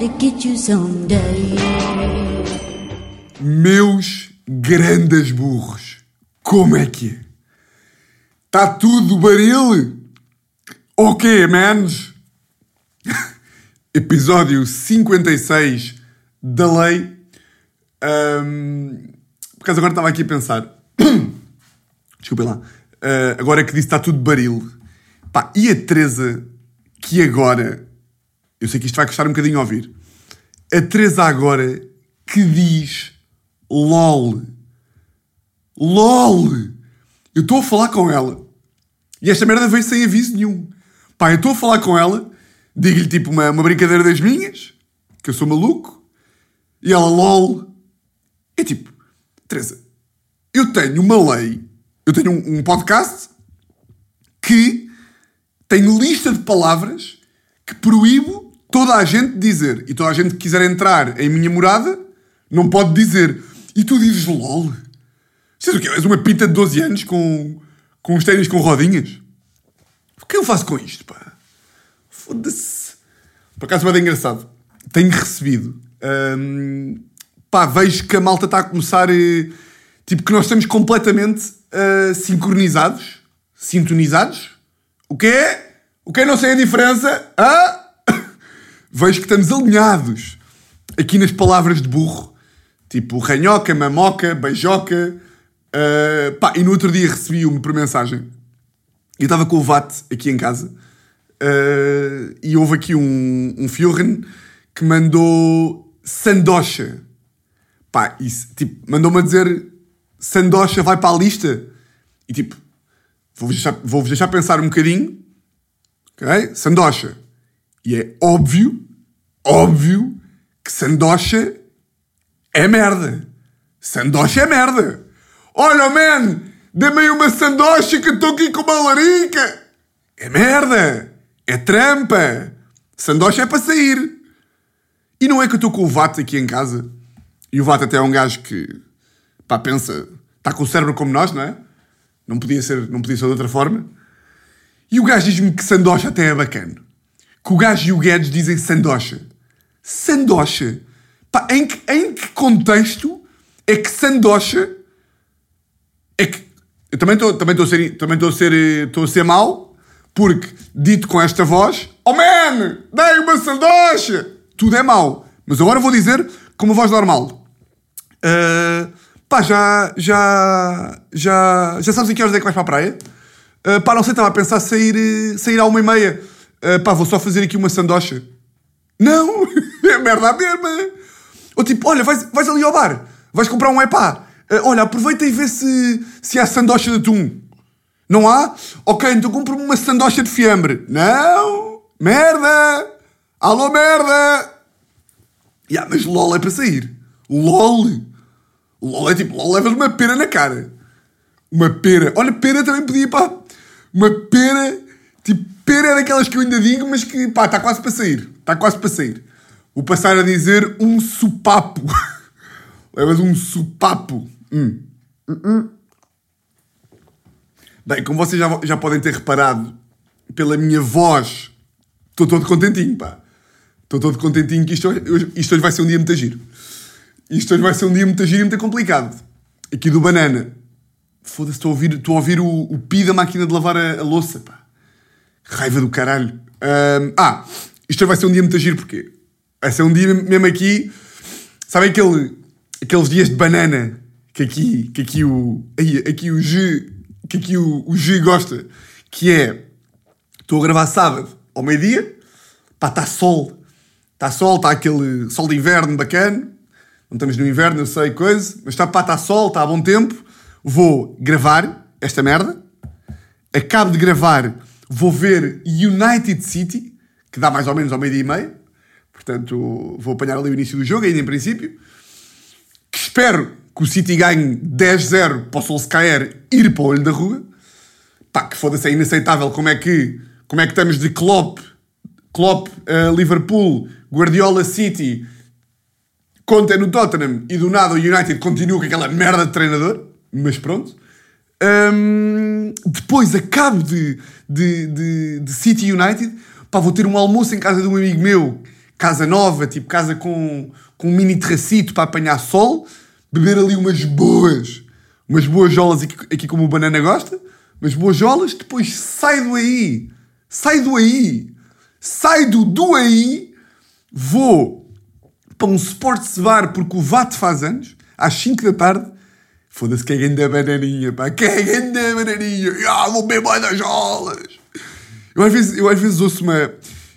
to get you someday. Meus grandes burros, como é que é? Tá tudo baril? Ok, manos? Episódio 56 da lei. Um, por acaso agora estava aqui a pensar. Desculpem lá. Uh, agora é que disse está tudo baril. Pá, e a Teresa que agora. Eu sei que isto vai custar um bocadinho a ouvir. A Teresa agora que diz LOL. LOL! Eu estou a falar com ela. E esta merda veio sem aviso nenhum. Pá, eu estou a falar com ela, digo-lhe tipo uma, uma brincadeira das minhas, que eu sou maluco, e ela LOL. É tipo, Teresa, eu tenho uma lei, eu tenho um, um podcast que tem lista de palavras que proíbo toda a gente dizer. E toda a gente que quiser entrar em minha morada não pode dizer. E tu dizes LOL. Sabes o quê? És uma pita de 12 anos com, com uns ténis com rodinhas? O que eu faço com isto, pá? Foda-se. Por acaso é engraçado. Tenho recebido. hum, pá, vejo que a malta está a começar. eh, tipo, que nós estamos completamente ah, sincronizados. Sintonizados. O que é? O que? Não sei a diferença. Ah? Vejo que estamos alinhados aqui nas palavras de burro. Tipo, ranhoca, mamoca, beijoca. ah, pá, e no outro dia recebi-me por mensagem. Eu estava com o VAT aqui em casa. ah, e houve aqui um, um Fjorren que mandou sandocha. Pá, isso, tipo, mandou-me a dizer sandocha vai para a lista. E tipo, vou-vos deixar, vou deixar pensar um bocadinho. Ok? Sandocha. E é óbvio, óbvio, que sandocha é merda. Sandocha é merda. Olha, man, dê-me aí uma sandocha que estou aqui com uma larica. É merda. É trampa. Sandocha é para sair. E não é que eu estou com o VAT aqui em casa. E o VAT até é um gajo que, pá, pensa, está com o cérebro como nós, não é? Não podia ser, não podia ser de outra forma. E o gajo diz-me que sandocha até é bacana. Que o gajo e o Guedes dizem sandocha. Sandocha? Pá, em que, em que contexto é que sandocha é que... Eu também estou também estou a ser, também estou a ser, eh, estou a ser mau, porque dito com esta voz, oh man, dai uma sandocha! Tudo é mau. Mas agora vou dizer com uma voz normal. Uh, pá, já, já, já, já sabes em que horas é que vais para a praia? Uh, pá, não sei, estava a pensar sair, eh, sair à uma e meia. Uh, pá, vou só fazer aqui uma sandocha. Não, é merda mesmo. Ou tipo, olha, vais, vais ali ao bar, vais comprar um epá. Uh, olha, aproveita e vê se, se há sandocha de atum. Não há? Ok, então compro-me uma sandocha de fiambre. Não, merda. Alô, merda. Ya, mas LOL é para sair. LOL. LOL é tipo, LOL levas uma pera na cara. Uma pera. Olha, pera também podia, pá. Uma pera. Tipo, pera é daquelas que eu ainda digo, mas que, pá, está quase para sair. Está quase para sair. Vou passar a dizer um supapo. levas um supapo. Hum. Hum, hum. Bem, como vocês já, já podem ter reparado pela minha voz, estou todo contentinho, pá. Estou todo contentinho que isto, hoje- isto hoje vai ser um dia muito giro. Isto hoje vai ser um dia muito giro e muito complicado. Aqui do banana. Foda-se, estou a ouvir, estou a ouvir o, o pi da máquina de lavar a, a louça, pá. Raiva do caralho. Ahm, ah, isto vai ser um dia muito giro porque vai ser um dia mesmo aqui. Sabem aquele, aqueles dias de banana que aqui, que aqui o. Aí, aqui o G. Que aqui o, o G gosta. Que é. Estou a gravar sábado ao meio-dia. Pá, está sol. Está sol, está aquele sol de inverno bacana. Não estamos no inverno, eu sei coisa. Mas está, pá, está sol, está a bom tempo. Vou gravar esta merda. Acabo de gravar, vou ver United City, que dá mais ou menos ao meio-dia e meio. Portanto, vou apanhar ali o início do jogo, ainda em princípio. Que espero que o City ganhe 10-0 para o Solskjaer ir para o olho da rua. Pá, que foda-se, é inaceitável como é que, como é que estamos de Klopp, Klopp, eh, Liverpool, Guardiola City, Conte no Tottenham e do nada o United continua com aquela merda de treinador, mas pronto. Hum, depois acabo de, de, de, de City United, pá, vou ter um almoço em casa de um amigo meu casa nova, tipo casa com, com um mini terracito para apanhar sol, beber ali umas boas, umas boas jolas aqui, aqui como o Banana gosta, umas boas jolas, depois sai do aí, sai do aí, sai do do aí, vou para um Sports Bar porque o VAT faz anos, às 5 da tarde, foda-se que é grande bananinha, pá, que é grande bananinha, ah, vou beber mais das jolas. Eu às vezes, eu às vezes ouço uma...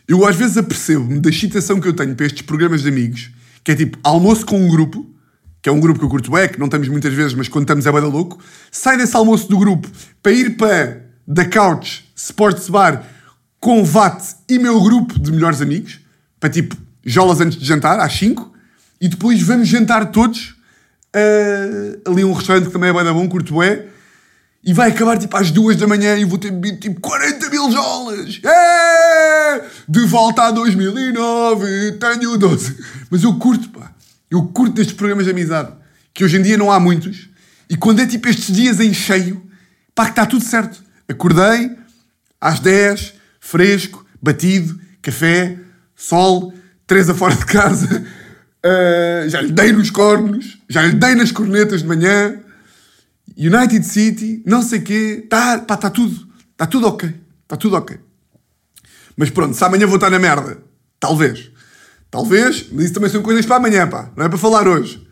Eu às vezes apercebo-me da excitação que eu tenho para estes programas de amigos, que é tipo almoço com um grupo, que é um grupo que eu curto é, que não estamos muitas vezes, mas quando estamos é bada louco, sai desse almoço do grupo para ir para da Couch Sports Bar com VAT e meu grupo de melhores amigos, para tipo jolas antes de jantar, às 5, e depois vamos jantar todos uh, ali um restaurante que também é bada bom, curto é, e vai acabar tipo às duas da manhã e vou ter bebido tipo 40 mil jolas. É! De volta a 2009, tenho 12. Mas eu curto, pá. Eu curto destes programas de amizade. Que hoje em dia não há muitos. E quando é tipo estes dias em cheio, pá, que está tudo certo. Acordei às 10, fresco, batido, café, sol, Teresa fora de casa. Uh, já lhe dei nos cornos, já lhe dei nas cornetas de manhã. United City, não sei quê, está tá tudo, está tudo ok, está tudo ok. Mas pronto, se amanhã vou estar na merda, talvez, talvez, mas isso também são coisas para amanhã, pá, não é para falar hoje.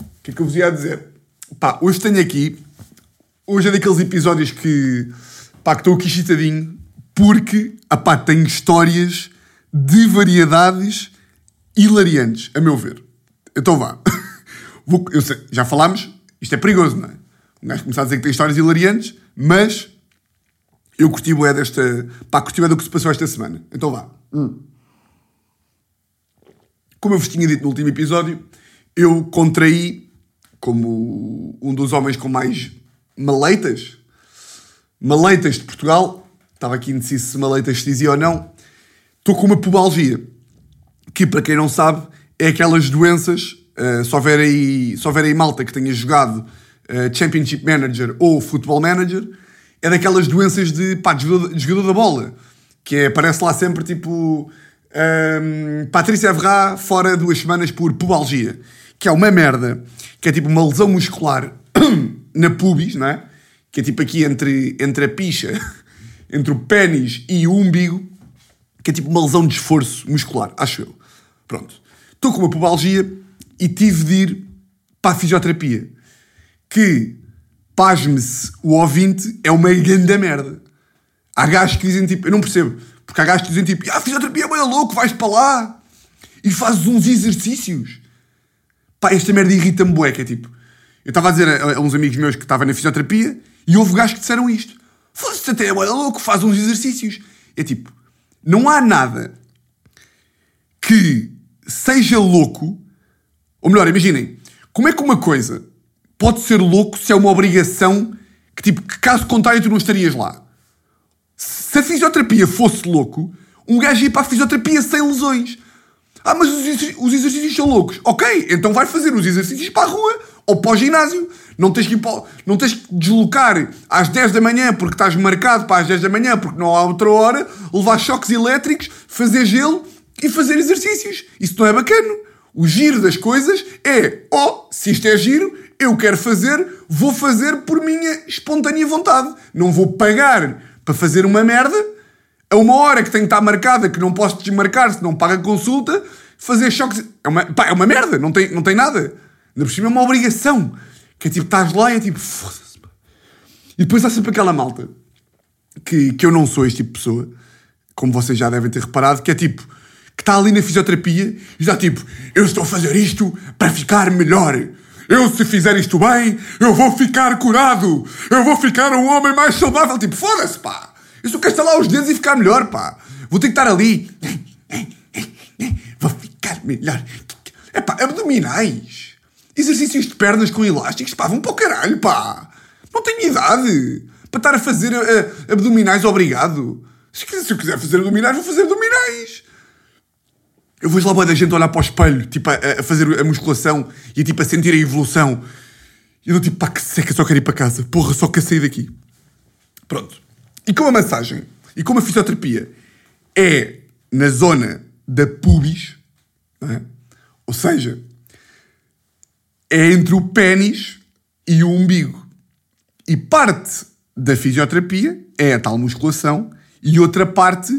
O que é que eu vos ia dizer? Pá, hoje tenho aqui, hoje é daqueles episódios que, pá, que estou aqui chitadinho, porque, ah, pá, tenho histórias de variedades hilariantes, a meu ver. Então vá. Vou, sei, já falámos, isto é perigoso, não é? Um gajo começar a dizer que tem histórias hilariantes, mas eu curti bué desta... Pá, curti bué do que se passou esta semana. Então vá. Hum. Como eu vos tinha dito no último episódio, eu contraí, como um dos homens com mais maleitas, maleitas de Portugal, estava aqui indeciso se maleitas se dizia ou não, estou com uma pubalgia, que para quem não sabe, é aquelas doenças, uh, se, houver aí, se houver aí malta que tenha jogado uh, Championship Manager ou Football Manager, é daquelas doenças de, pá, de, jogador, de jogador da bola, que é, aparece lá sempre tipo um, Patrícia Evra fora duas semanas por pubalgia, que é uma merda, que é tipo uma lesão muscular na pubis, não é? Que é tipo aqui entre, entre a picha, entre o pênis e o umbigo, que é tipo uma lesão de esforço muscular, acho eu. Pronto. Estou com uma pubalgia e tive de ir para a fisioterapia. Que, pasme-se, o ouvinte é uma grande merda. Há gajos que dizem tipo, eu não percebo, porque há gajos que dizem tipo, ah, a fisioterapia é meio louco, vais para lá e fazes uns exercícios. Pá, esta merda irrita-me bué, que é tipo, eu estava a dizer a, a, uns amigos meus que estavam na fisioterapia e houve gajos que disseram isto. Foda-se, até é louco, faz uns exercícios. É tipo, não há nada que seja louco. Ou melhor, imaginem, como é que uma coisa pode ser louco se é uma obrigação que, tipo, que caso contrário tu não estarias lá? Se a fisioterapia fosse louco, um gajo ia para a fisioterapia sem lesões. Ah, mas os exercícios são loucos. Ok, então vai fazer os exercícios para a rua ou para o ginásio. Não tens que, para, não tens que deslocar às 10 da manhã porque estás marcado para as 10 da manhã porque não há outra hora, levar choques elétricos, fazer gelo e fazer exercícios. Isso não é bacana. O giro das coisas é, oh, se isto é giro, eu quero fazer, vou fazer por minha espontânea vontade. Não vou pagar para fazer uma merda a uma hora que tem que estar marcada, que não posso desmarcar se não paga consulta, fazer choques. É uma, pá, é uma merda, não tem, não tem nada. Ainda por cima é uma obrigação. Que é tipo, estás lá e é tipo, foda-se. E depois há sempre aquela malta que, que eu não sou este tipo de pessoa, como vocês já devem ter reparado, que é tipo, que está ali na fisioterapia e está tipo, eu estou a fazer isto para ficar melhor. Eu, se fizer isto bem, eu vou ficar curado. Eu vou ficar um homem mais saudável. Tipo, foda-se, pá. Eu só quero estalar os dedos e ficar melhor, pá. Vou ter que estar ali. Vou ficar melhor. É pá, abdominais. Exercícios de pernas com elásticos, pá, vão para o caralho, pá. Não tenho idade para estar a fazer uh, abdominais, obrigado. Se eu quiser fazer abdominais, vou fazer abdominais. Eu vejo lá boa da gente olhar para o espelho, tipo, a, a, fazer a musculação e tipo a sentir a evolução. E eu tipo, pá, que seca, só quero ir para casa. Porra, só quero sair daqui. Pronto. E como a massagem e como a fisioterapia é na zona da pubis, é? ou seja, é entre o pênis e o umbigo. E parte da fisioterapia é a tal musculação e outra parte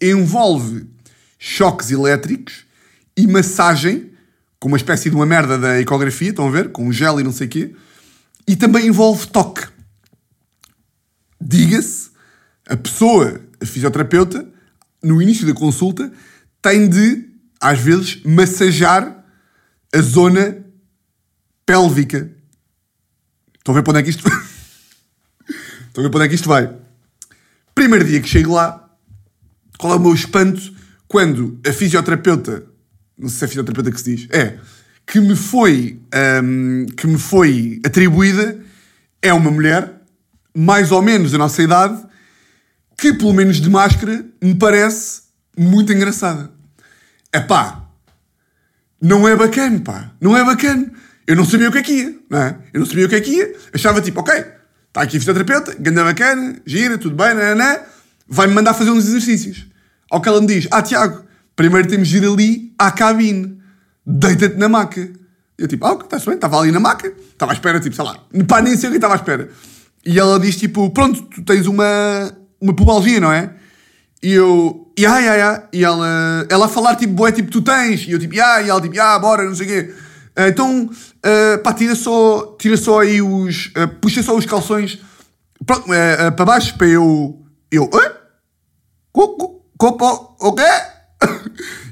envolve choques elétricos e massagem, com uma espécie de uma merda da ecografia, estão a ver? Com gel e não sei o quê. E também envolve toque. Diga-se, a pessoa, a fisioterapeuta, no início da consulta, tem de, às vezes, massajar a zona pélvica. Estão a ver para onde é que isto... Estão a ver para onde é que isto vai? Primeiro dia que chego lá, qual é o meu espanto quando a fisioterapeuta, não sei se é fisioterapeuta que se diz, é, que me foi, hum, que me foi atribuída, é uma mulher, mais ou menos da nossa idade, que pelo menos de máscara me parece muito engraçada. É pá, não é bacana, pá, não é bacana. Eu não sabia o que é que ia, não é? Eu não sabia o que é que ia, achava tipo, ok, está aqui a fisioterapeuta, ganda bacana, gira, tudo bem, vai-me mandar fazer uns exercícios. Ao que ela me diz, ah Tiago, primeiro temos de ir ali à cabine, deita-te na maca. Eu tipo, ah, está-se bem, estava ali na maca, estava à espera, tipo, sei lá, pá, nem sei o que estava à espera. E ela diz tipo, pronto, tu tens uma, uma pubalgia, não é? E eu, ya, ya, ya. E ela, ela a falar tipo, boé, tipo, tu tens. E eu tipo, ya, e ela tipo, ya, bora, não sei o quê. Uh, então, uh, pá, tira só, tira só aí os, uh, puxa só os calções pronto, para baixo para eu, eu, hã? Copo, o quê?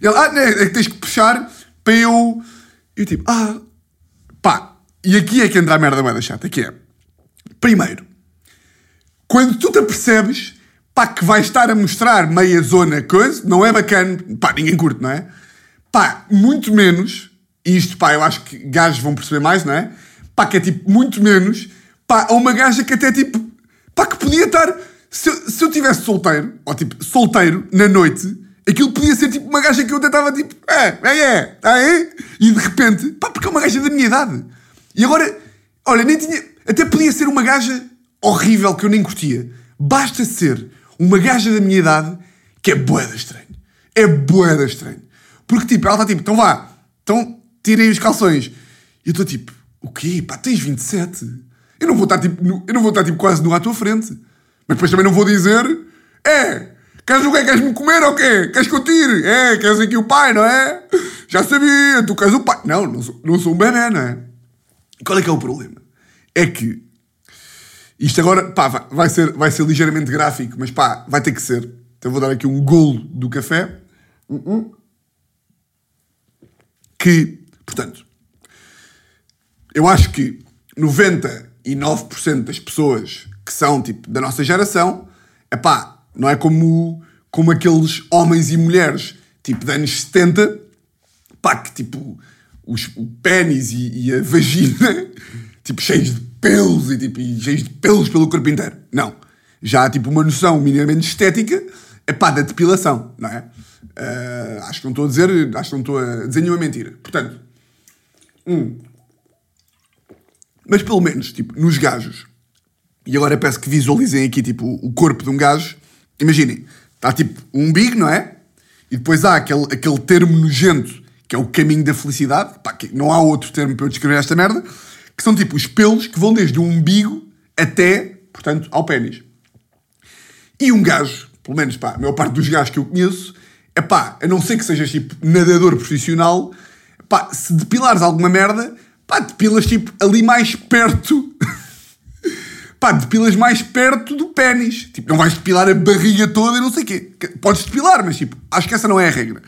E ela, ah, né, é que tens que puxar para eu, eu tipo, ah, pá, e aqui é que entra a merda mais chata, que é, primeiro, quando tu te apercebes pá, que vai estar a mostrar meia zona coisa, não é bacana, pá, ninguém curte, não é? Pá, muito menos, e isto, pá, eu acho que gajos vão perceber mais, não é? Pá, que é tipo, muito menos, pá, a uma gaja que até tipo, pá, que podia estar, se eu, se eu tivesse solteiro, ou tipo, solteiro, na noite, aquilo podia ser tipo uma gaja que eu até estava tipo, é, é, é, é, e de repente, pá, porque é uma gaja da minha idade. E agora, olha, nem tinha, até podia ser uma gaja horrível que eu nem curtia. Basta ser uma gaja da minha idade que é boeda estranho. É boeda estranho. Porque tipo, ela está tipo, então vá, então tirei os calções. E eu estou tipo, o quê? Pá, tens 27? Eu não vou estar tipo, no, eu não vou estar tipo quase nu à tua frente. Mas depois também não vou dizer, é, queres o quê? Queres-me comer ou quê? Queres que eu tire? É, queres aqui o pai, não é? Já sabia, tu queres o pai. Não, não sou, não sou um bebê, não é? Qual é que é o problema? É que isto agora, pá, vai ser, vai ser ligeiramente gráfico, mas pá, vai ter que ser. Então vou dar aqui um golo do café. Que, portanto, eu acho que 99% das pessoas que são, tipo, da nossa geração, é pá, não é como, como aqueles homens e mulheres, tipo, de anos 70, pá, que, tipo, os, o pênis e, e a vagina, tipo, cheios de pelos e, tipo, e cheios de pelos pelo corpo inteiro. Não. Já há tipo uma noção minimamente estética é pá, da depilação, não é? Uh, acho que não estou a dizer, acho que não estou a dizer nenhuma mentira. Portanto, um. Mas pelo menos, tipo, nos gajos, e agora peço que visualizem aqui, tipo, o corpo de um gajo. Imaginem, está tipo um umbigo, não é? E depois há aquele, aquele termo nojento que é o caminho da felicidade. Pá, não há outro termo para eu descrever esta merda que são tipo os pelos que vão desde o umbigo até, portanto, ao pênis. E um gajo, pelo menos pá, a maior parte dos gajos que eu conheço, é pá, a não ser que sejas tipo nadador profissional, pá, se depilares alguma merda, pá, depilas tipo ali mais perto. Pá, depilas mais perto do pênis. Tipo, não vais depilar a barriga toda e não sei o quê. Podes depilar, mas tipo, acho que essa não é a regra.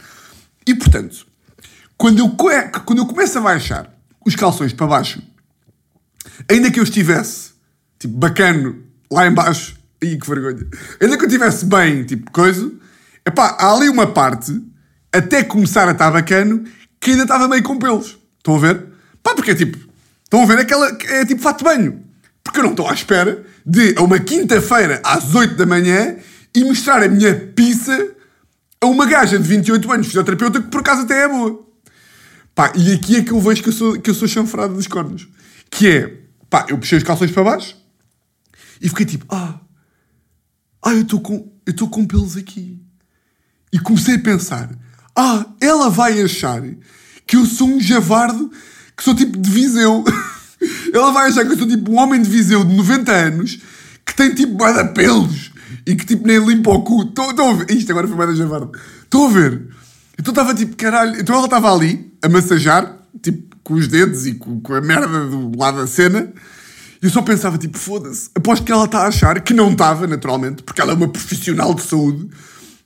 E portanto, quando eu, quando eu começo a baixar os calções para baixo ainda que eu estivesse, tipo, bacano, lá embaixo, Ih, que vergonha. Ainda que eu estivesse bem, tipo, coisa, epá, há ali uma parte, até começar a estar bacano, que ainda estava meio com pelos. Estão a ver? Pá, porque é tipo, estão a ver aquela, é tipo fato de banho. Porque eu não estou à espera de, a uma quinta-feira, às 8 da manhã, e mostrar a minha pizza a uma gaja de 28 anos, fisioterapeuta, que por acaso até é boa. Pá, e aqui é que eu vejo que eu sou, que eu sou chanfrado dos cornos. Que é, Pá, eu puxei os calções para baixo e fiquei tipo, ah, ah eu estou com, eu com pelos aqui. E comecei a pensar, ah, ela vai achar que eu sou um javardo, que sou tipo de Viseu. ela vai achar que eu sou tipo um homem de Viseu de 90 anos, que tem tipo de pelos e que tipo nem limpa o cu. Estou a ver. Isto agora foi mais da javardo. Estou a ver. Então estava tipo, caralho. Então ela estava ali a massajar, tipo, com os dedos e com, com a merda do lado da cena. E eu só pensava, tipo, foda-se. Aposto que ela está a achar, que não estava, naturalmente, porque ela é uma profissional de saúde.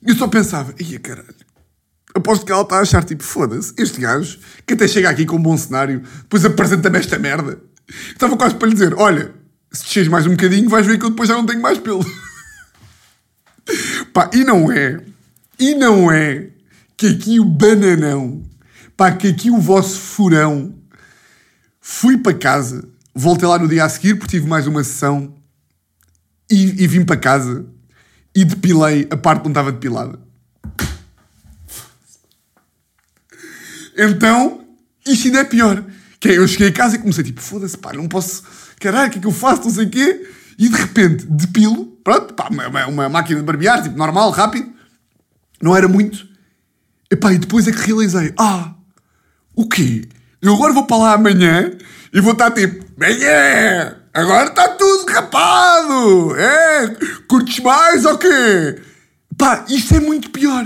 E eu só pensava, ia caralho. Aposto que ela está a achar, tipo, foda-se, este gajo, que até chega aqui com um bom cenário, depois apresenta-me esta merda. Estava quase para lhe dizer, olha, se desces mais um bocadinho, vais ver que eu depois já não tenho mais pelo. Pá, e não é, e não é que aqui o bananão, pá, que aqui o vosso furão, fui para casa, voltei lá no dia a seguir porque tive mais uma sessão e, e vim para casa e depilei a parte que não estava depilada. Então, isto ainda é pior. Que é, eu cheguei a casa e comecei tipo, foda-se, pá, não posso, caralho, o que é que eu faço, não sei o quê. E de repente, depilo, pronto, pá, uma, uma máquina de barbear, tipo, normal, rápido. Não era muito. Epá, e depois é que realizei, ah, o quê? Eu agora vou para lá amanhã e vou estar tipo, manhã, agora está tudo rapado. É, curtes mais ou quê? Pá, isto é muito pior.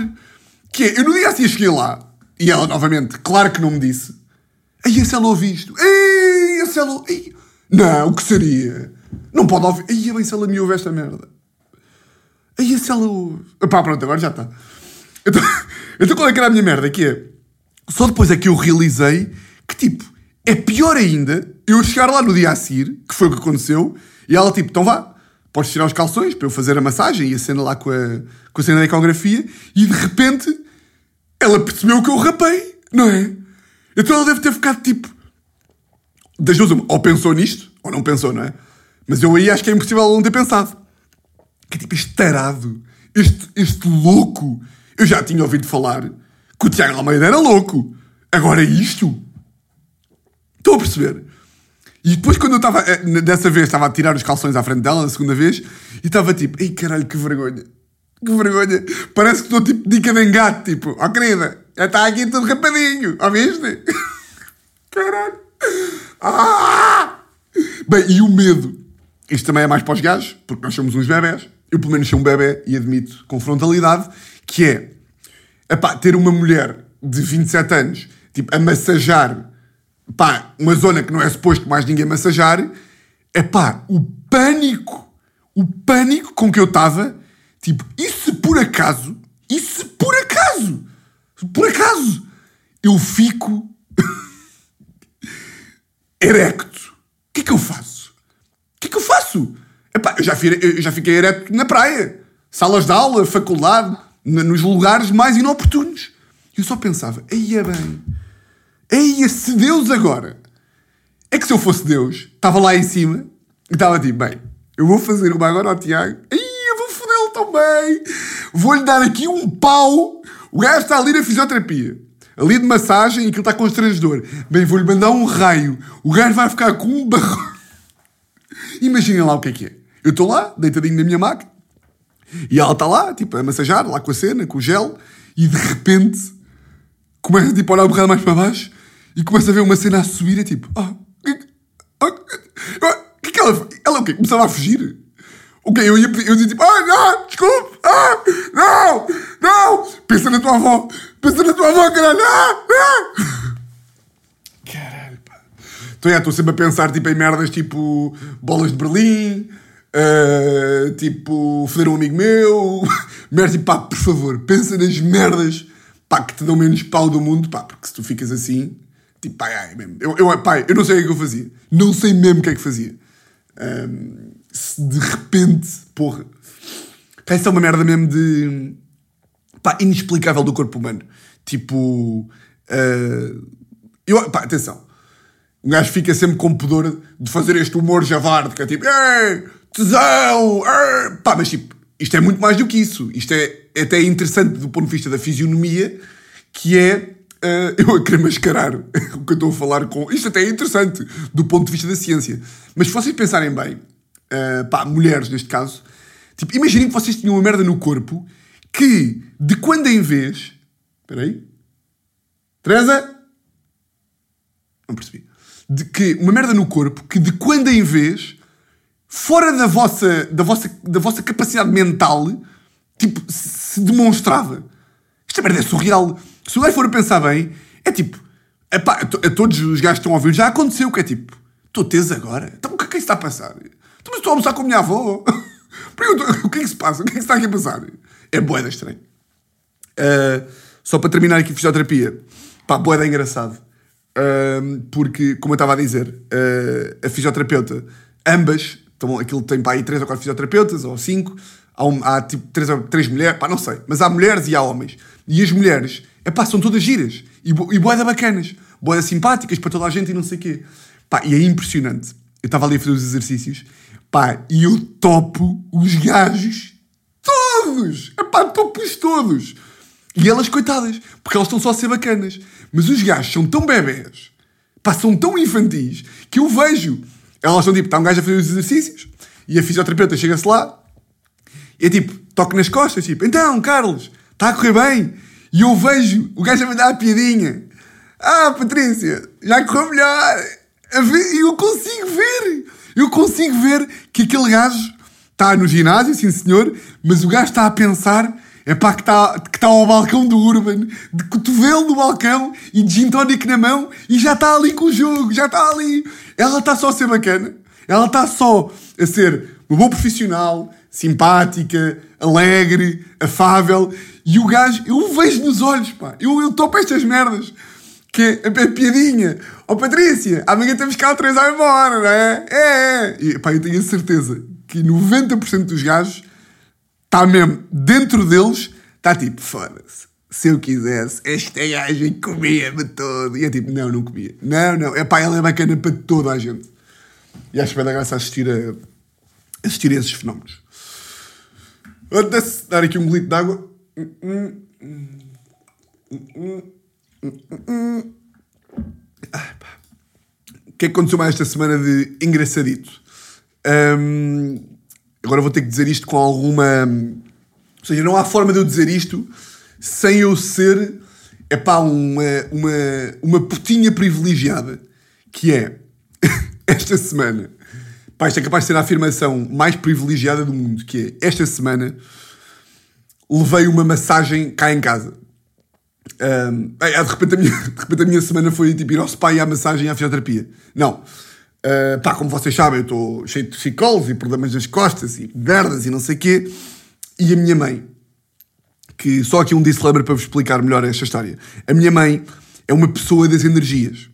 Que é, eu no dia assim cheguei lá e ela novamente, claro que não me disse. Aí se ela ouve isto. Ei, se ela... Ei. Não, o que seria? Não pode ouvir. Aí bem se ela me ouve esta merda. Aí se ela ouve. Pá, pronto, agora já está. Então, então qual é que era a minha merda? Que é... Só depois é que eu realizei que, tipo, é pior ainda eu chegar lá no dia a seguir, que foi o que aconteceu, e ela, tipo, então vá, podes tirar os calções para eu fazer a massagem e a cena lá com a, com a cena da ecografia, e de repente ela percebeu que eu rapei, não é? Então ela deve ter ficado tipo. Das duas, ou pensou nisto, ou não pensou, não é? Mas eu aí acho que é impossível ela não ter pensado. Que é tipo este tarado, este, este louco. Eu já tinha ouvido falar que o Tiago Almeida era louco. Agora é isto? Estou a perceber. E depois, quando eu estava, eh, dessa vez, estava a tirar os calções à frente dela, na segunda vez, e estava tipo, ei caralho, que vergonha. Que vergonha. Parece que estou tipo dica de engate, tipo, ó oh, querida, já está aqui tudo rapadinho, ouviste? Caralho. Ah! Bem, e o medo? Isto também é mais para os gajos, porque nós somos uns bebés. Eu pelo menos sou um bebê e admito com frontalidade, que é, epá, ter uma mulher de 27 anos, tipo, a massajar, pá, uma zona que não é suposto mais ninguém massajar, epá, o pânico, o pânico com que eu estava Tipo, e se por acaso, e se por acaso, por acaso, eu fico erecto, o que é que eu faço? O que é que eu faço? Epá, eu, já fiquei, eu já fiquei erecto na praia, salas de aula, faculdade, nos lugares mais inoportunos. Eu só pensava, eia bem, eia se Deus agora. É que se eu fosse Deus, estava lá em cima e estava tipo, bem, eu vou fazer uma agora ao Tiago. Eia, tão bem. Vou-lhe dar aqui um pau. O gajo está ali na fisioterapia. Ali de massagem e aquilo está constrangedor. Bem, vou-lhe mandar um raio. O gajo vai ficar com um barro. Imaginem lá o que é que é. Eu estou lá, deitadinho na minha máquina. E ela está lá, tipo, a massajar, lá com a cena, com o gel. E de repente começa tipo, a olhar um bocado mais para baixo e começa a ver uma cena a subir. É tipo, ah, o que, que, que ela. Ela o quê? Começava a fugir. Ok, eu ia eu dizia tipo, ah, não, desculpe, ah, não, não, pensa na tua avó, pensa na tua avó, caralho, ah, ah. Caralho, pá. Então, é, estou sempre a pensar tipo, em merdas tipo bolas de Berlim, uh, tipo foder um amigo meu, merda tipo, pá, por favor, pensa nas merdas, pá, que te dão menos pau do mundo, pá, porque se tu ficas assim, tipo, pá, é mesmo. Eu, eu, pá, eu não sei o que, é que eu fazia, não sei mesmo o que é que fazia. Um, se de repente, porra. É uma merda mesmo de. pá, inexplicável do corpo humano. Tipo. Uh, eu, pá, atenção. Um gajo fica sempre com pudor de fazer este humor javarde, que é tipo, tesão, ei. pá, mas tipo, isto é muito mais do que isso. Isto é, é até interessante do ponto de vista da fisionomia, que é uh, eu a querer mascarar o que eu estou a falar com. Isto até é interessante do ponto de vista da ciência. Mas se vocês pensarem bem, uh, pá, mulheres neste caso, tipo, imaginem que vocês tinham uma merda no corpo que, de quando em vez. Espera aí. Teresa? Não percebi. De que uma merda no corpo que de quando em vez, fora da vossa, da vossa, da vossa capacidade mental, tipo, se demonstrava. Esta merda é surreal. Se o gajo for pensar bem, é tipo, epá, a, a todos os gajos que estão a ouvir já aconteceu, que é tipo, estou teso agora? Então o que é que está a passar? Então, estou a almoçar com a minha avó. Pergunto, o que é que se passa? O que é que se está aqui a passar? É boeda estranho. Uh, só para terminar aqui fisioterapia, pá, boeda engraçado. Uh, porque, como eu estava a dizer, uh, a fisioterapeuta, ambas, então, aquilo tem pá, aí três ou quatro fisioterapeutas, ou cinco, há, um- há tipo três, ou- três mulheres, pá, não sei, mas há mulheres e há homens. E as mulheres, é pá, são todas giras e, bo- e boeda bacanas, boeda simpáticas para toda a gente e não sei o quê. Pá, e é impressionante. Eu estava ali a fazer os exercícios, pá, e eu topo os gajos todos! Epá, topo-os todos! E elas, coitadas, porque elas estão só a ser bacanas. Mas os gajos são tão bebés, pá, são tão infantis, que eu vejo. Elas estão tipo, está um gajo a fazer os exercícios, e a fisioterapeuta chega-se lá, e é tipo, toque nas costas, tipo, então, Carlos, está a correr bem? E eu vejo o gajo a mandar a piadinha. Ah, Patrícia, já correu melhor. E eu consigo ver, eu consigo ver que aquele gajo está no ginásio, sim senhor, mas o gajo está a pensar, é pá, que está que tá ao balcão do Urban, de cotovelo no balcão e de gin tonic na mão e já está ali com o jogo, já está ali. Ela está só a ser bacana, ela está só a ser uma boa profissional, simpática, alegre, afável e o gajo, eu o vejo nos olhos, pá, eu, eu topo estas merdas que é a, piadinha. Ó Patrícia, amanhã temos cá três a embora, não é? É, é. E pá, eu tenho a certeza que 90% dos gajos está mesmo dentro deles, está tipo, foda-se. Se eu quisesse, esta gaja comia-me todo. E é tipo, não, não comia. Não, não. É pá, ela é bacana para toda a gente. E acho que vai dar graça assistir a, assistir a esses fenómenos. Foda-se, dar aqui um golito de água. O que é que aconteceu mais esta semana de engraçadito? Agora vou ter que dizer isto com alguma. Ou seja, não há forma de eu dizer isto sem eu ser epá, uma, uma, uma putinha privilegiada. Que é esta semana. Pá, isto é capaz de ser a afirmação mais privilegiada do mundo. Que é esta semana levei uma massagem cá em casa. Um, de, repente a minha, de repente a minha semana foi tipo ir ao spa e à massagem e à fisioterapia. Não. Uh, pá, como vocês sabem, eu estou cheio de psicólogos e problemas nas costas e merdas e não sei o quê. E a minha mãe, que só aqui um disclaimer para vos explicar melhor esta história. A minha mãe é uma pessoa das energias.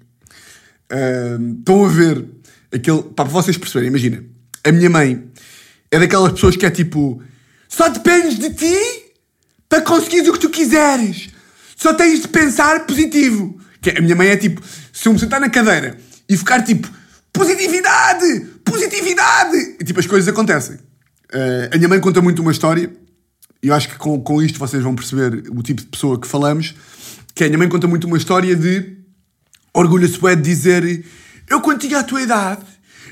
Um, estão a ver aquele. Pá, para vocês perceberem, imagina. A minha mãe é daquelas pessoas que é tipo. Só dependes de ti para conseguires o que tu quiseres. Só tens de pensar positivo. Que a minha mãe é tipo, se eu me sentar na cadeira e ficar tipo, positividade, positividade, e tipo, as coisas acontecem. Uh, a minha mãe conta muito uma história, e eu acho que com, com isto vocês vão perceber o tipo de pessoa que falamos, que é, a minha mãe conta muito uma história de orgulho-se bué de dizer eu quando tinha a tua idade,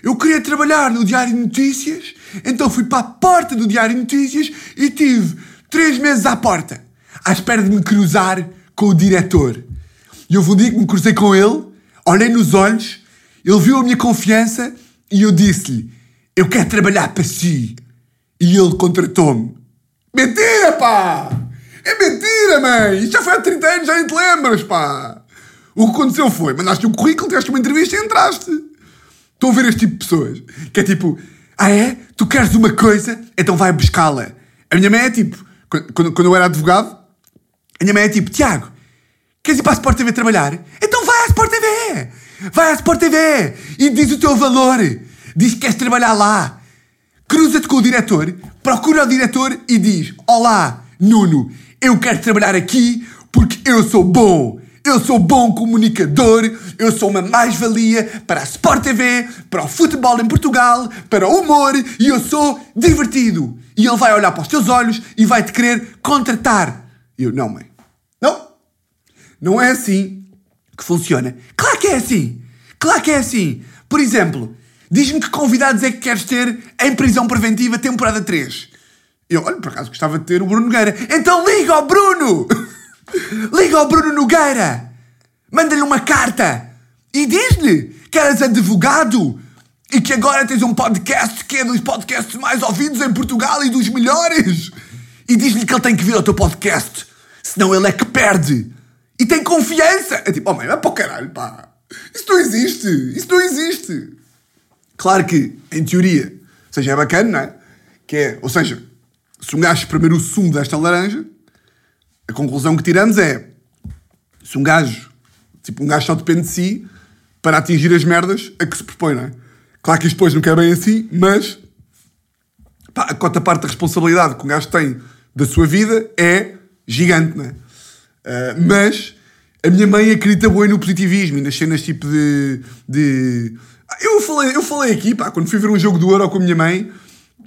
eu queria trabalhar no Diário de Notícias, então fui para a porta do Diário de Notícias e tive três meses à porta, à espera de me cruzar com o diretor. E houve um dia que me cruzei com ele, olhei nos olhos, ele viu a minha confiança e eu disse-lhe: Eu quero trabalhar para si. E ele contratou-me. Mentira, pá! É mentira, mãe! Isto já foi há 30 anos, já nem te lembras, pá! O que aconteceu foi: mandaste um currículo, tiveste uma entrevista e entraste. Estão a ver este tipo de pessoas? Que é tipo: Ah, é? Tu queres uma coisa? Então vai buscá-la. A minha mãe é tipo: quando, quando eu era advogado, a minha mãe é tipo: Tiago, queres ir para a Sport TV trabalhar? Então vai à Sport TV! Vai à Sport TV e diz o teu valor. Diz que queres trabalhar lá. Cruza-te com o diretor, procura o diretor e diz: Olá, Nuno, eu quero trabalhar aqui porque eu sou bom. Eu sou bom comunicador, eu sou uma mais-valia para a Sport TV, para o futebol em Portugal, para o humor e eu sou divertido. E ele vai olhar para os teus olhos e vai te querer contratar. E eu, não, mãe. Não. Não é assim que funciona. Claro que é assim. Claro que é assim. Por exemplo, diz-me que convidados é que queres ter em prisão preventiva temporada 3. Eu, olha, por acaso gostava de ter o Bruno Nogueira. Então liga ao Bruno! liga ao Bruno Nogueira! Manda-lhe uma carta e diz-lhe que eras advogado e que agora tens um podcast que é dos podcasts mais ouvidos em Portugal e dos melhores. E diz-lhe que ele tem que vir ao teu podcast, senão ele é que perde. E tem confiança. É tipo, oh mãe, vai para o caralho, pá. Isso não existe. Isso não existe. Claro que, em teoria, ou seja, é bacana, não é? Que é, ou seja, se um gajo espremer o sumo desta laranja, a conclusão que tiramos é se um gajo, tipo, um gajo só depende de si para atingir as merdas a que se propõe, não é? Claro que isto depois não é bem assim, mas pá, a cota parte da responsabilidade que um gajo tem da sua vida é gigante, não é? Uh, mas a minha mãe acredita bem no positivismo e nas cenas tipo de. de... Eu, falei, eu falei aqui, pá, quando fui ver um jogo do Euro com a minha mãe,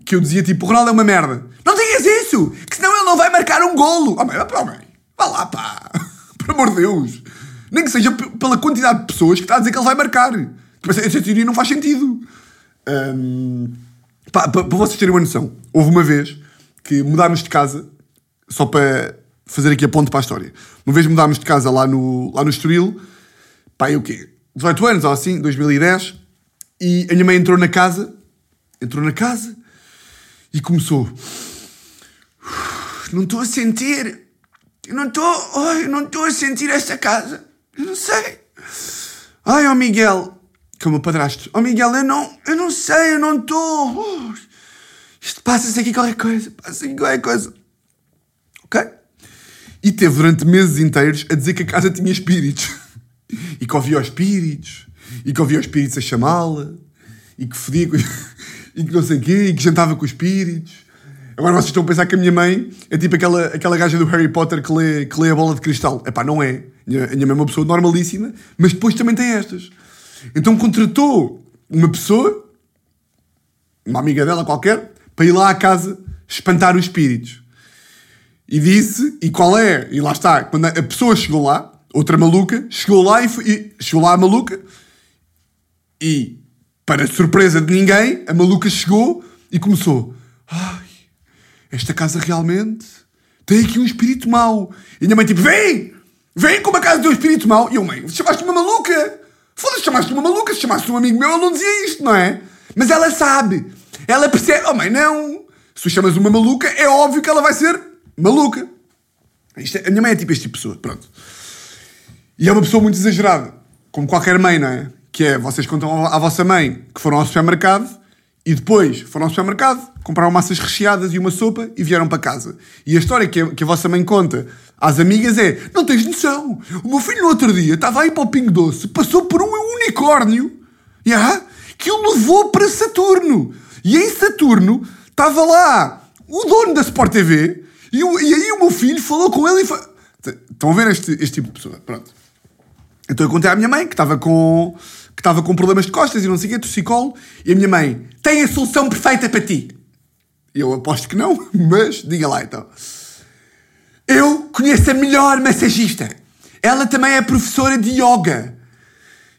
que eu dizia tipo: o Ronaldo é uma merda. Não digas isso, que senão ele não vai marcar um golo. Oh, mãe, oh, mãe, vá lá, pá, por amor de Deus. Nem que seja pela quantidade de pessoas que está a dizer que ele vai marcar. Tipo, essa teoria não faz sentido. Um, pá, para vocês terem uma noção, houve uma vez que mudámos de casa, só para fazer aqui a ponte para a história. Uma vez mudámos de casa lá no, lá no Estoril, eu o quê? 18 anos ou assim, 2010, e a minha mãe entrou na casa, entrou na casa e começou. Não estou a sentir, eu não estou, eu não estou a sentir esta casa, eu não sei. Ai, ó oh Miguel, que é o meu padrasto, ó oh Miguel, eu não, eu não sei, eu não estou. Uh, isto passa-se aqui qualquer coisa, passa-se aqui qualquer coisa. Ok? E teve durante meses inteiros a dizer que a casa tinha espíritos. E que ouvia os espíritos. E que ouvia os espíritos a chamá-la. E que fodia com... E que não sei o quê. E que jantava com os espíritos. Agora vocês estão a pensar que a minha mãe é tipo aquela, aquela gaja do Harry Potter que lê, que lê a bola de cristal. Epá, não é. A minha mãe é uma pessoa normalíssima, mas depois também tem estas. Então contratou uma pessoa, uma amiga dela qualquer, para ir lá à casa espantar os espíritos. E disse, e qual é? E lá está, quando a pessoa chegou lá, outra maluca, chegou lá e, foi, e chegou lá a maluca, e para surpresa de ninguém, a maluca chegou e começou: Ai, esta casa realmente tem aqui um espírito mau. E a minha mãe, tipo, vem! Vem com uma casa de um espírito mau. E eu, mãe, chamaste uma maluca! Foda-se, chamaste uma maluca. Se chamaste um amigo meu, ele não dizia isto, não é? Mas ela sabe. Ela percebe. Oh, mãe, não. Se chamas uma maluca, é óbvio que ela vai ser maluca. Isto é, a minha mãe é tipo este tipo de pessoa, pronto. E é uma pessoa muito exagerada, como qualquer mãe, não é? Que é, vocês contam à vossa mãe que foram ao supermercado e depois foram ao supermercado, compraram massas recheadas e uma sopa e vieram para casa. E a história que a, que a vossa mãe conta às amigas é: Não tens noção, o meu filho no outro dia estava aí para o Pingo Doce, passou por um unicórnio yeah, que o levou para Saturno. E em Saturno estava lá o dono da Sport TV e, e aí o meu filho falou com ele e foi... Estão a ver este, este tipo de pessoa? Pronto. Então eu contei à minha mãe que estava com, que estava com problemas de costas e não sei o quê, torcicolo, e a minha mãe tem a solução perfeita para ti. Eu aposto que não, mas diga lá então. Eu conheço a melhor massagista. Ela também é professora de yoga.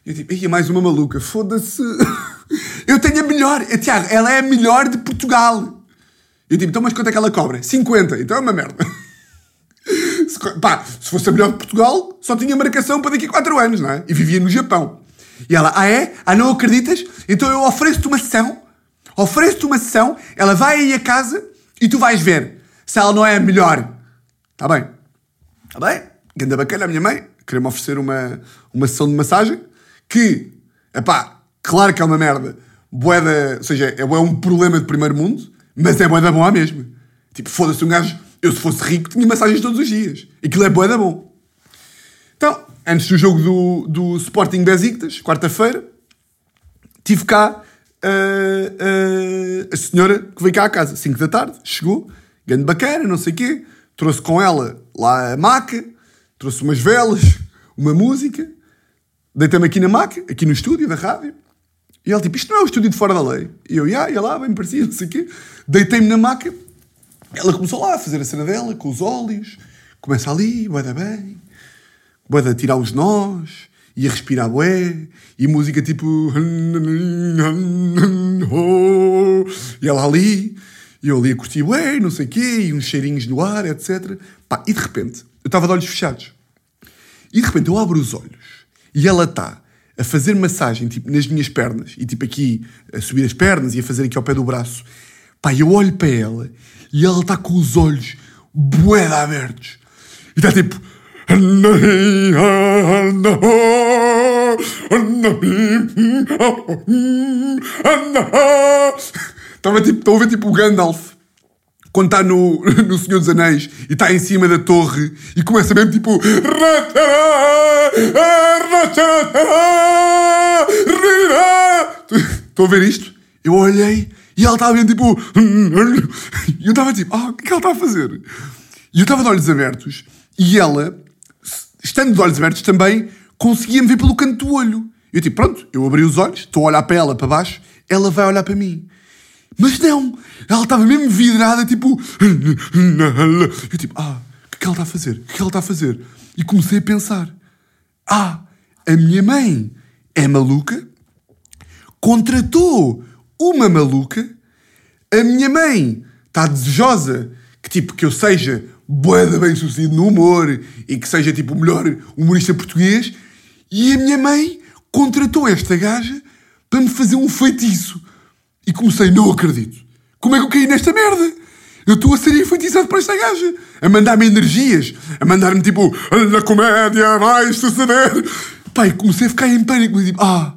Eu tipo, ia mais uma maluca, foda-se. Eu tenho a melhor. Tiago, ela é a melhor de Portugal. Eu tipo, então, mas quanto é que ela cobra? 50. Então é uma merda. se, pá, se fosse a melhor de Portugal, só tinha marcação para daqui a 4 anos, não é? E vivia no Japão. E ela, ah é? Ah, não acreditas? Então eu ofereço-te uma sessão. Ofereço-te uma sessão, ela vai aí a casa e tu vais ver se ela não é a melhor. Está bem? Está bem? Ganda bacana a minha mãe. Queria-me oferecer uma, uma sessão de massagem que, pá, claro que é uma merda. Boeda, ou seja, é um problema de primeiro mundo mas é boa da bom à mesma. Tipo, foda-se um gajo. Eu, se fosse rico, tinha massagens todos os dias. Aquilo é boa da bom. Então, antes do jogo do, do Sporting Besiktas, quarta-feira, tive cá uh, uh, a senhora que veio cá à casa, 5 da tarde, chegou, grande bacana, não sei o quê, trouxe com ela lá a maca, trouxe umas velas, uma música, deitei-me aqui na maca, aqui no estúdio da rádio, e ela tipo, isto não é o estúdio de fora da lei. E eu, ia, ia lá, bem parecia, não sei o quê. Deitei-me na maca. Ela começou lá a fazer a cena dela, com os óleos. Começa ali, bué da bem. Bué da tirar os nós. E a respirar bué. E música tipo... E ela ali. E eu ali a curtir bué, não sei o quê. E uns cheirinhos no ar, etc. Pá, e de repente, eu estava de olhos fechados. E de repente eu abro os olhos e ela está a fazer massagem tipo, nas minhas pernas e tipo aqui a subir as pernas e a fazer aqui ao pé do braço. Pá, eu olho para ela e ela está com os olhos de abertos. E está tipo. Estava tipo, estou a ver tipo o Gandalf quando está no, no Senhor dos Anéis e está em cima da torre e começa mesmo tipo. Estou a ver isto? Eu olhei e ela estava vendo tipo. E eu estava tipo, ah, o que é que ela está a fazer? E eu estava de olhos abertos e ela, estando de olhos abertos também, conseguia-me ver pelo canto do olho. Eu tipo, pronto, eu abri os olhos, estou a olhar para ela, para baixo, ela vai olhar para mim. Mas não, ela estava mesmo vidrada, tipo. Eu tipo, ah, o que que ela está a fazer? O que que ela está a fazer? E comecei a pensar: ah, a minha mãe é maluca, contratou uma maluca, a minha mãe está desejosa que, tipo, que eu seja boeda bem sucedido no humor e que seja, tipo, o melhor humorista português, e a minha mãe contratou esta gaja para me fazer um feitiço. E comecei, não acredito. Como é que eu caí nesta merda? Eu estou a ser enfeitiçado por esta gaja. A mandar-me energias. A mandar-me tipo, na comédia vai suceder. Pai, comecei a ficar em pânico. Tipo, ah,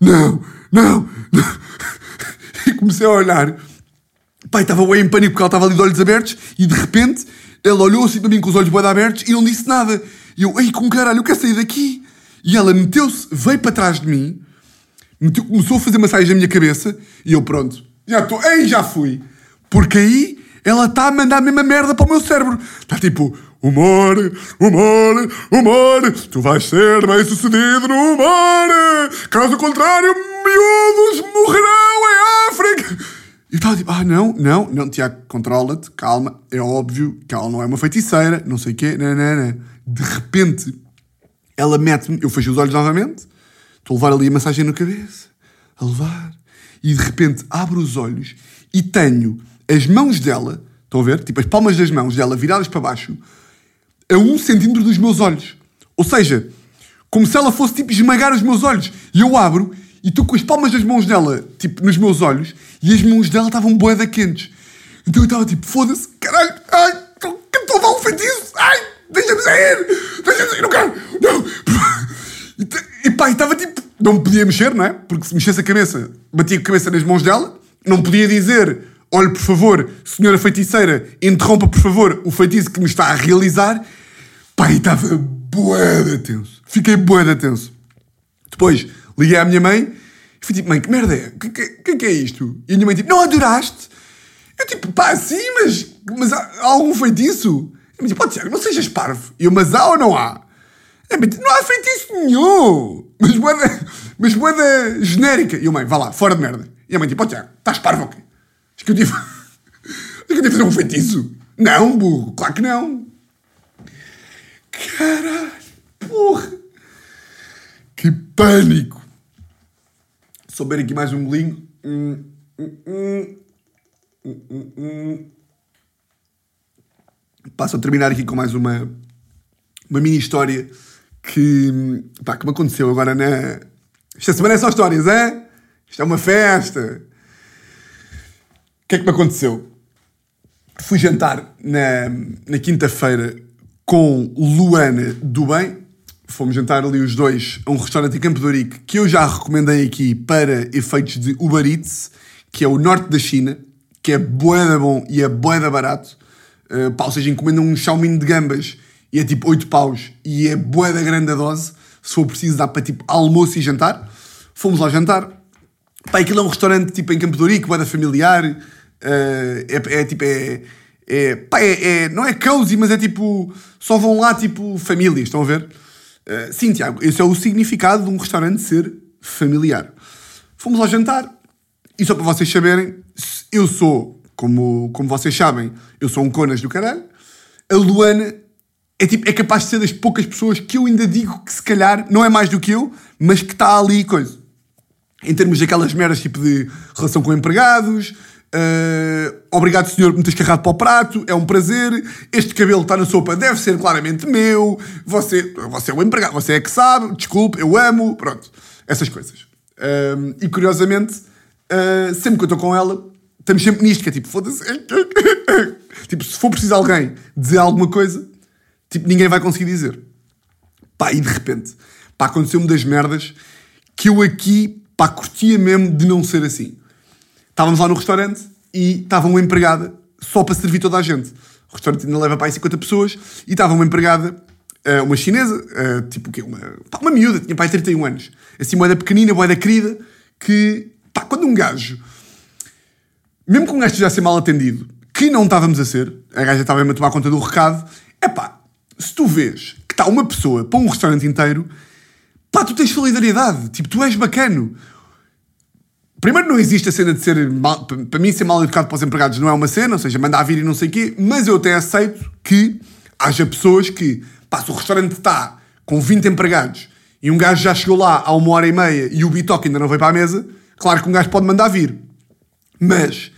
não, não, não. E comecei a olhar. Pai, estava bem em pânico porque ela estava ali de olhos abertos. E de repente, ela olhou assim para mim com os olhos bem abertos e não disse nada. E eu, ei, com caralho, eu quero sair daqui. E ela meteu-se, veio para trás de mim meteu- começou a fazer massagem na minha cabeça e eu, pronto, já estou, aí já fui. Porque aí ela está a mandar a mesma merda para o meu cérebro. Está tipo, humor, humor, humor, tu vais ser bem sucedido no humor. Caso contrário, miúdos morrerão em África. E estava tipo, ah, não, não, não, Tiago, controla-te, calma, é óbvio que ela não é uma feiticeira, não sei o quê, não, não, não. De repente, ela mete-me, eu fecho os olhos novamente, estou a levar ali a massagem na cabeça, a levar, e de repente abro os olhos e tenho as mãos dela, estão a ver? Tipo, as palmas das mãos dela viradas para baixo, a um centímetro dos meus olhos. Ou seja, como se ela fosse tipo esmagar os meus olhos. E eu abro e estou com as palmas das mãos dela, tipo, nos meus olhos, e as mãos dela estavam boeda quentes. Então eu estava tipo, foda-se, caralho, ai, estou a dar um feitiço, ai, deixa-me sair, deixa-me sair, não quero, não. E, e pá, estava tipo, não podia mexer, não é? Porque se mexesse a cabeça, batia a cabeça nas mãos dela, não podia dizer, olhe, por favor, senhora feiticeira, interrompa, por favor, o feitiço que me está a realizar. Pá, e estava boeda tenso. Fiquei boeda tenso. Depois liguei à minha mãe e fui tipo, mãe, que merda é? O que, que, que, é isto? E a minha mãe tipo, não adoraste? Eu tipo, pá, sim, mas, mas há, há algum feitiço? E minha tipo, pode ser, não sejas parvo. E eu, mas há ou não há? E tipo, não há feitiço nenhum. Mas boeda, mas boeda genérica. E eu, mãe, vá lá, fora de merda. E a mãe tipo, pode ser, estás parvo quê? Acho que eu tive... Acho que eu tive fazer um feitiço. Não, burro, claro que não. Caralho, porra. Que pânico. Só beber aqui mais um. Hum, hum, hum. Hum, hum, hum. Passo a terminar aqui com mais uma, uma mini história que, pá, que me aconteceu agora na. Esta semana é só histórias, é? Isto é uma festa. O que é que me aconteceu? Fui jantar na, na quinta-feira com Luana do Bem. Fomos jantar ali os dois a um restaurante em Campo de Ourique que eu já recomendei aqui para efeitos de Uber Eats, que é o norte da China, que é boeda bom e é boeda barato. Uh, pá, ou seja, encomendam um Xiaomi de gambas e é tipo 8 paus e é boeda grande a dose. Se for preciso, dá para tipo almoço e jantar. Fomos lá jantar. Pá, aquilo é um restaurante tipo em Campo de Ourique, boeda familiar. uh, é, é tipo, é, é, pá, é, é- não é cozy, mas é tipo, só vão lá tipo famílias, estão a ver? Uh, sim, Tiago, esse é o significado de um restaurante ser familiar. Fomos lá jantar e só para vocês saberem, eu sou, como, como vocês sabem, eu sou um conas do caralho. A Luana é, tipo, é capaz de ser das poucas pessoas que eu ainda digo que se calhar não é mais do que eu, mas que está ali coisa. Em termos daquelas merdas tipo de relação com empregados, Uh, obrigado, senhor, por me teres carregado para o prato. É um prazer. Este cabelo está na sopa, deve ser claramente meu. Você, você é o empregado, você é que sabe. Desculpe, eu amo. Pronto, essas coisas. Uh, e curiosamente, uh, sempre que eu estou com ela, estamos sempre nisto, que é tipo, foda-se. tipo, se for preciso alguém dizer alguma coisa, tipo, ninguém vai conseguir dizer. Pá, e de repente, pá, aconteceu-me das merdas que eu aqui, pá, curtia mesmo de não ser assim. Estávamos lá no restaurante e estava uma empregada só para servir toda a gente. O restaurante ainda leva para aí 50 pessoas e estava uma empregada, eh, uma chinesa, eh, tipo o quê? Uma, pá, uma miúda, tinha pai 31 anos. Assim, moeda pequenina, moeda querida, que, pá, quando um gajo, mesmo que um gajo estivesse mal atendido, que não estávamos a ser, a gaja estava mesmo a tomar conta do recado, é pá, se tu vês que está uma pessoa para um restaurante inteiro, pá, tu tens solidariedade, tipo, tu és bacano. Primeiro, não existe a cena de ser. Mal, para mim, ser mal educado para os empregados não é uma cena, ou seja, mandar vir e não sei o quê, mas eu até aceito que haja pessoas que. Pá, se o restaurante está com 20 empregados e um gajo já chegou lá há uma hora e meia e o bitoque ainda não veio para a mesa, claro que um gajo pode mandar vir. Mas,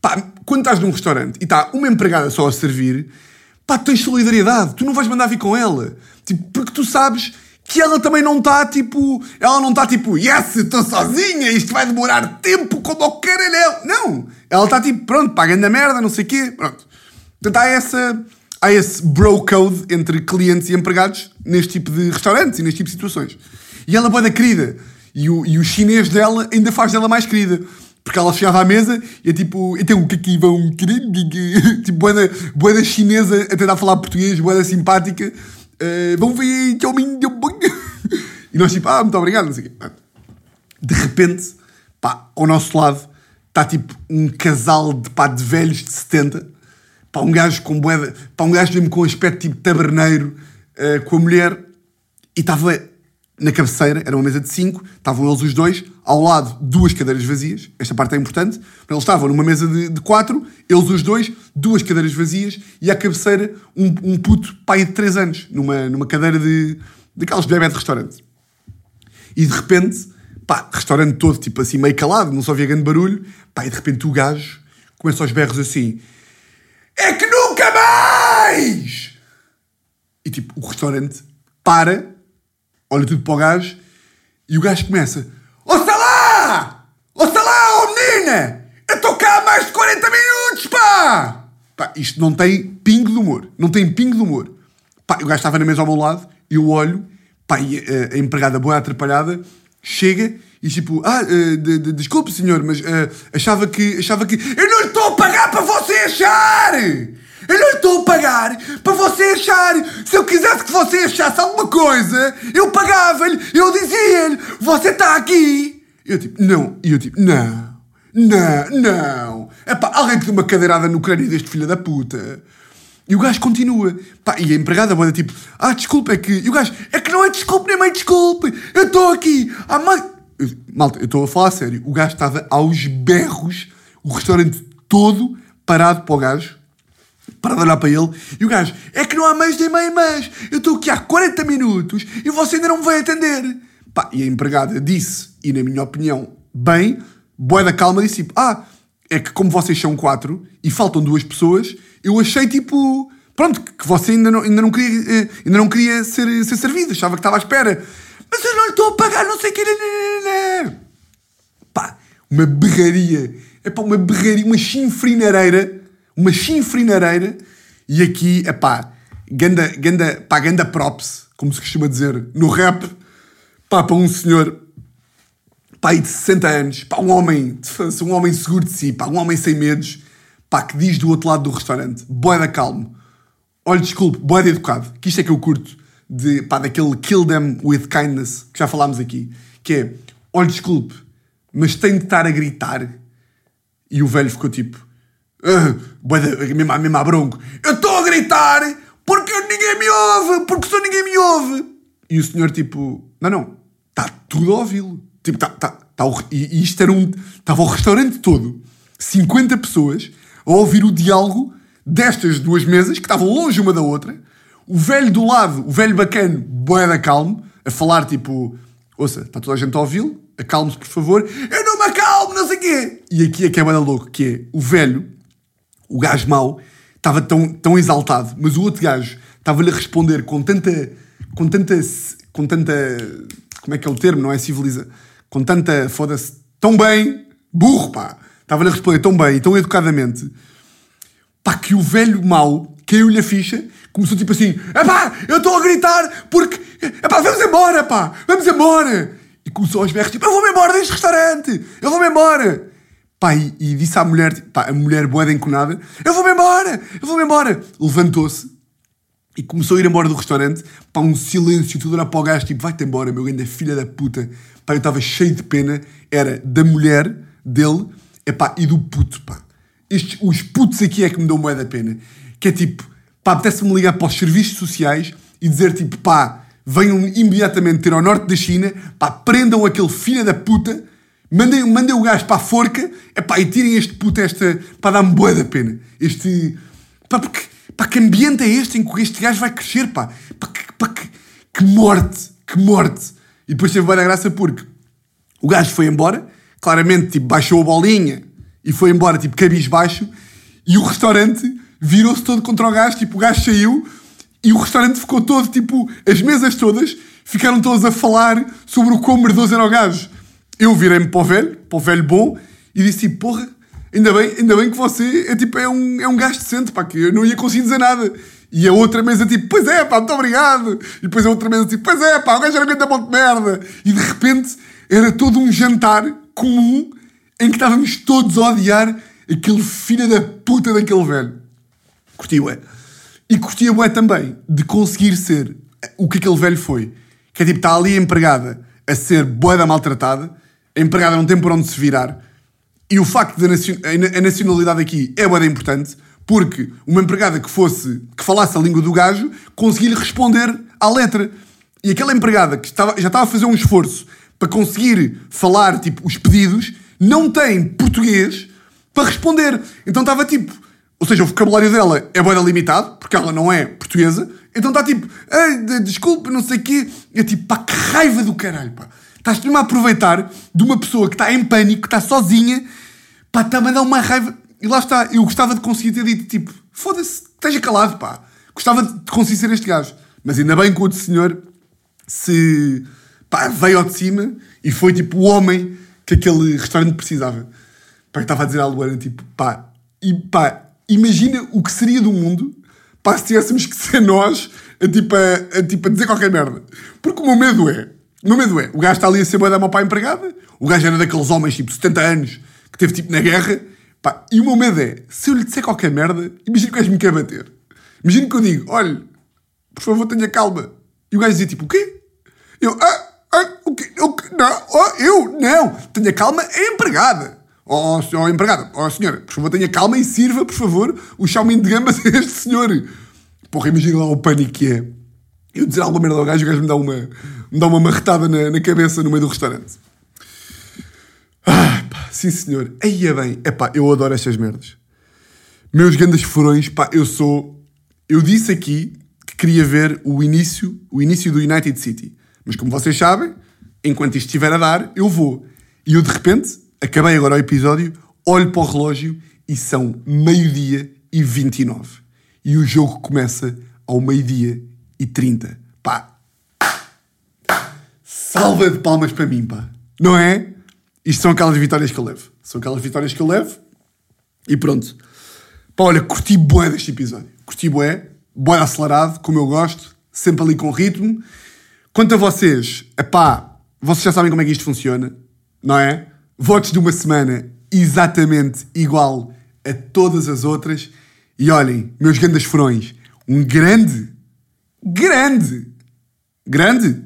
pá, quando estás num restaurante e está uma empregada só a servir, pá, tens solidariedade, tu não vais mandar vir com ela. Tipo, porque tu sabes que ela também não está tipo. Ela não está tipo, yes, estou sozinha, isto vai demorar tempo como o caralho. Não! Ela está tipo, pronto, pagando a merda, não sei o quê, pronto. Portanto, há, essa, há esse bro code entre clientes e empregados neste tipo de restaurantes e neste tipo de situações. E ela é da querida. E o, e o chinês dela ainda faz dela mais querida. Porque ela chegava à mesa e é tipo, então o que aqui vão querer? tipo, boeda, boeda chinesa a tentar falar português, boeda simpática. Uh, vão ver E nós tipo, ah, muito obrigado, não sei o quê. De repente, pá, ao nosso lado está tipo um casal de, pá, de velhos de 70, pá, um gajo com boeda, pá, um gajo mesmo com aspecto tipo taberneiro, uh, com a mulher, e estava na cabeceira, era uma mesa de cinco, estavam eles os dois, ao lado duas cadeiras vazias, esta parte é importante, eles estavam numa mesa de, de quatro, eles os dois, duas cadeiras vazias, e à cabeceira um, um puto pai de três anos, numa, numa cadeira de daquelas de bebê de restaurante. E de repente, pá, restaurante todo tipo assim meio calado, não só havia grande barulho, pá, e de repente o gajo começa aos berros assim, é que nunca mais! E tipo, o restaurante para olha tudo para o gajo e o gajo começa: Ouça lá! Ouça lá, oh menina! Eu estou cá há mais de 40 minutos, pá! pá! Isto não tem pingo de humor. Não tem pingo de humor. Pá, o gajo estava na mesa ao meu lado, eu olho, pá, e a, a empregada boa atrapalhada chega e tipo, ah, uh, de, de, desculpe senhor, mas uh, achava que, achava que eu não estou a pagar para você achar! Eu não estou a pagar para você achar. Se eu quisesse que você achasse alguma coisa, eu pagava-lhe, eu dizia-lhe, você está aqui. Eu tipo, não. E eu tipo, não, não, não. É pá, alguém que deu uma cadeirada no crânio deste filho da puta. E o gajo continua. Pá, e a empregada bota tipo, ah, desculpa, é que. E o gajo, é que não é desculpe, nem meio desculpe. Eu estou aqui. Ah, mais. Malta, eu estou a falar a sério. O gajo estava aos berros, o restaurante todo parado para o gajo para olhar para ele e o gajo, é que não há mais nem meio mais. Eu estou aqui há 40 minutos e você ainda não me vai atender. Pá, e a empregada disse, e na minha opinião, bem, boa da calma, disse tipo, ah, é que como vocês são quatro e faltam duas pessoas, eu achei tipo, pronto, que você ainda não, ainda não queria, eh, ainda não queria ser, ser servido, achava que estava à espera. Mas eu não lhe estou a pagar, não sei o que. Pá, uma berraria. É pá, uma berraria, uma chinfrinareira uma chinfrinareira e aqui, é pá, ganda, ganda, pá, ganda props, como se costuma dizer, no rap, pá, para um senhor, pá, de 60 anos, pá, um homem, um homem seguro de si, pá, um homem sem medos, pá, que diz do outro lado do restaurante, boeda calmo, olha, desculpe, boeda educado, que isto é que eu curto, de, pá, daquele kill them with kindness, que já falámos aqui, que é, olha, desculpe, mas tem de estar a gritar, e o velho ficou tipo, Uh, mesmo, mesmo a bronco. Eu estou a gritar porque ninguém me ouve, porque só ninguém me ouve. E o senhor, tipo, não, não, está tudo a ouvi-lo. Tipo, tá, tá, tá, e isto era um. Estava o restaurante todo, 50 pessoas, a ouvir o diálogo destas duas mesas que estavam longe uma da outra. O velho do lado, o velho bacana, boeda calmo, a falar tipo: Ouça, está toda a gente a ouvi-lo, acalme-se por favor. Eu não me acalmo, não sei o quê? E aqui é que é bada louco, que é o velho, o gajo mau, estava tão, tão exaltado, mas o outro gajo estava-lhe a responder com tanta, com tanta, com tanta, como é que é o termo, não é civiliza, com tanta, foda-se, tão bem, burro, pá, estava-lhe a responder tão bem e tão educadamente, pá, que o velho mau caiu-lhe a ficha, começou tipo assim, epá, eu estou a gritar porque, epá, vamos embora, pá, vamos embora. E começou aos berros, tipo, eu vou-me embora deste restaurante, eu vou-me embora. Pá, e, e disse à mulher, pá, a mulher boeda enconada, eu vou-me embora, eu vou-me embora. Levantou-se e começou a ir embora do restaurante, pá, um silêncio, tudo era para o gajo, tipo, vai-te embora, meu grande filha da puta. Pá, eu estava cheio de pena, era da mulher dele, epá, e do puto, pá. Estes, os putos aqui é que me dão moeda pena. Que é tipo, pá, apetece-me ligar para os serviços sociais e dizer tipo, pá, venham imediatamente ter ao norte da China, pá, prendam aquele filho da puta, mandem, mandem o gajo para a forca, epá, e tirem este puto, esta, pá, dá-me boa da pena. Este, pá, porque, pá, que ambiente é este em que este gajo vai crescer, pá, pá, que, que, que morte, que morte. E depois teve boa graça porque o gajo foi embora, claramente, tipo, baixou a bolinha e foi embora, tipo, cabisbaixo, e o restaurante virou-se todo contra o gajo, tipo, o gajo saiu e o restaurante ficou todo, tipo, as mesas todas ficaram todas a falar sobre o quão merdoso era o gajo. Eu virei-me para o velho, para o velho bom, e disse porra, ainda bem, ainda bem que você é, tipo, é, um, é um gajo decente, pá, que eu não ia conseguir dizer nada. E a outra mesa tipo, pois é, pá, muito obrigado. E depois a outra mesa tipo, pois é, pá, o gajo era muito bom de merda. E de repente era todo um jantar comum em que estávamos todos a odiar aquele filho da puta daquele velho. Curti é. E curti é também de conseguir ser o que aquele velho foi. Que é tipo, está ali empregada a ser boeda maltratada, empregada não tem por onde se virar. E o facto da nacion... a nacionalidade aqui é boeda importante, porque uma empregada que fosse, que falasse a língua do gajo, conseguia-lhe responder à letra. E aquela empregada que estava, já estava a fazer um esforço para conseguir falar, tipo, os pedidos, não tem português para responder. Então estava tipo. Ou seja, o vocabulário dela é bem limitado, porque ela não é portuguesa. Então está tipo, desculpe, não sei o quê. E é tipo, pá, que raiva do caralho, pá. Estás mesmo a aproveitar de uma pessoa que está em pânico, que está sozinha, pá, está-me a dar uma raiva. E lá está, eu gostava de conseguir ter dito, tipo, foda-se, esteja calado, pá. Gostava de conseguir ser este gajo. Mas ainda bem que o outro senhor se, pá, veio ao de cima e foi tipo o homem que aquele restaurante precisava. Pá, estava a dizer à Luana, tipo, pá, e pá, imagina o que seria do mundo, pá, se tivéssemos que ser nós a, tipo, a, a, tipo, a dizer qualquer merda. Porque o meu medo é, o meu medo é, o gajo está ali a ser boa da para empregada, o gajo era daqueles homens, tipo, 70 anos, que teve, tipo, na guerra, pá, e o meu medo é, se eu lhe disser qualquer merda, imagina que o gajo me quer bater. Imagina que eu digo, olha, por favor, tenha calma. E o gajo dizia, tipo, o quê? Eu, ah, ah, o quê? Eu, não, oh, eu, não, tenha calma, é empregada. Ó oh, oh, empregada, ó oh, senhora, por favor, tenha calma e sirva, por favor, o chauminho de gambas a este senhor. Porra, imagina lá o pânico que é. Eu dizer alguma merda ao gajo o gajo me dá uma, me dá uma marretada na, na cabeça no meio do restaurante. Ah, pá, sim senhor. Aí é bem. É pá, eu adoro estas merdas. Meus grandes furões, pá, eu sou... Eu disse aqui que queria ver o início, o início do United City. Mas como vocês sabem, enquanto isto estiver a dar, eu vou. E eu de repente acabei agora o episódio, olho para o relógio e são meio-dia e 29. E o jogo começa ao meio-dia e 30. Pá. Salva de palmas para mim, pá. Não é? Isto são aquelas vitórias que eu levo. São aquelas vitórias que eu levo. E pronto. Pá, olha, curti bué deste episódio. Curti bué. Bué acelerado, como eu gosto. Sempre ali com ritmo. Quanto a vocês, pá, vocês já sabem como é que isto funciona, não é? votos de uma semana exatamente igual a todas as outras. E olhem, meus grandes furões, um grande, grande, grande,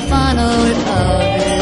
the final of